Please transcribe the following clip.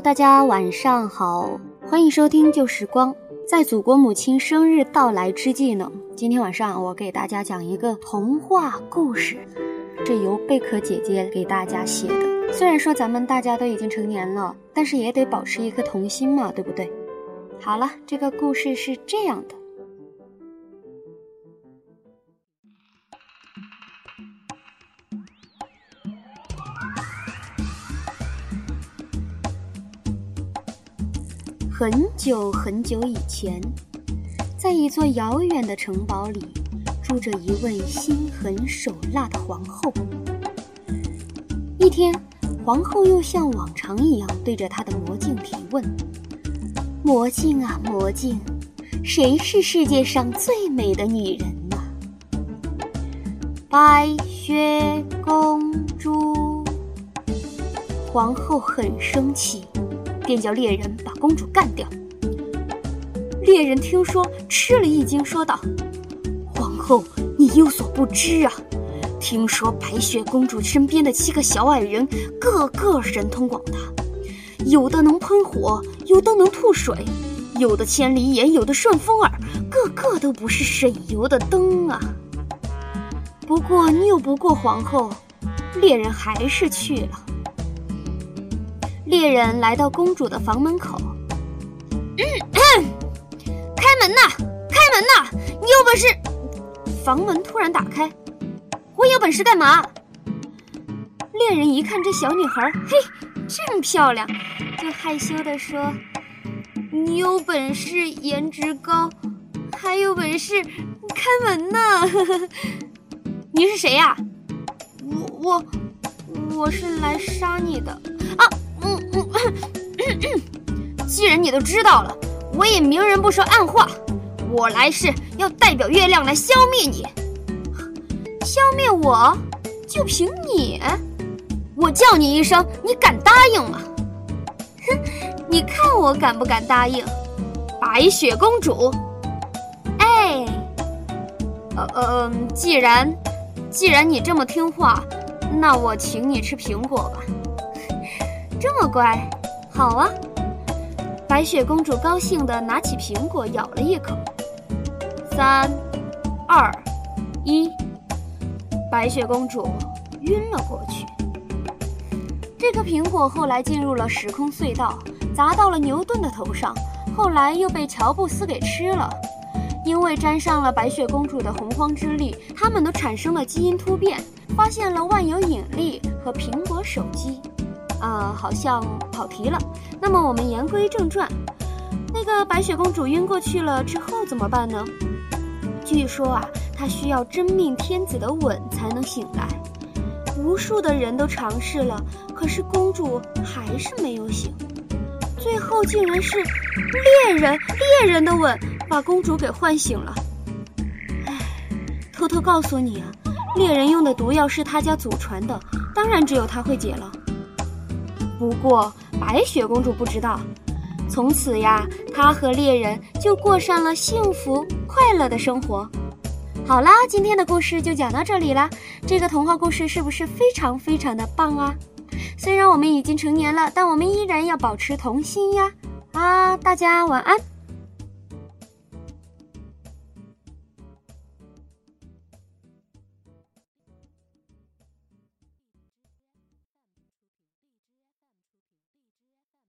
大家晚上好，欢迎收听旧时光。在祖国母亲生日到来之际呢，今天晚上我给大家讲一个童话故事，这由贝壳姐姐给大家写的。虽然说咱们大家都已经成年了，但是也得保持一颗童心嘛，对不对？好了，这个故事是这样的。很久很久以前，在一座遥远的城堡里，住着一位心狠手辣的皇后。一天，皇后又像往常一样对着她的魔镜提问：“魔镜啊，魔镜，谁是世界上最美的女人呢？”白雪公主。皇后很生气。便叫猎人把公主干掉。猎人听说，吃了一惊，说道：“皇后，你有所不知啊！听说白雪公主身边的七个小矮人，个个神通广大，有的能喷火，有的能吐水，有的千里眼，有的顺风耳，个个都不是省油的灯啊！不过拗不过皇后，猎人还是去了。”猎人来到公主的房门口，嗯，开门呐，开门呐！你有本事！房门突然打开，我有本事干嘛？猎人一看这小女孩，嘿，这么漂亮，就害羞地说：“你有本事，颜值高，还有本事开门呢！你是谁呀？我我我是来杀你的啊！”嗯嗯嗯，既然你都知道了，我也明人不说暗话。我来是要代表月亮来消灭你，消灭我，就凭你？我叫你一声，你敢答应吗？哼，你看我敢不敢答应？白雪公主，哎，呃呃，既然既然你这么听话，那我请你吃苹果吧。这么乖，好啊！白雪公主高兴地拿起苹果咬了一口。三、二、一，白雪公主晕了过去。这颗苹果后来进入了时空隧道，砸到了牛顿的头上，后来又被乔布斯给吃了。因为沾上了白雪公主的洪荒之力，他们都产生了基因突变，发现了万有引力和苹果手机。啊，好像跑题了。那么我们言归正传，那个白雪公主晕过去了之后怎么办呢？据说啊，她需要真命天子的吻才能醒来。无数的人都尝试了，可是公主还是没有醒。最后竟然是猎人猎人的吻把公主给唤醒了。唉，偷偷告诉你啊，猎人用的毒药是他家祖传的，当然只有他会解了。不过，白雪公主不知道，从此呀，她和猎人就过上了幸福快乐的生活。好啦，今天的故事就讲到这里啦。这个童话故事是不是非常非常的棒啊？虽然我们已经成年了，但我们依然要保持童心呀！啊，大家晚安。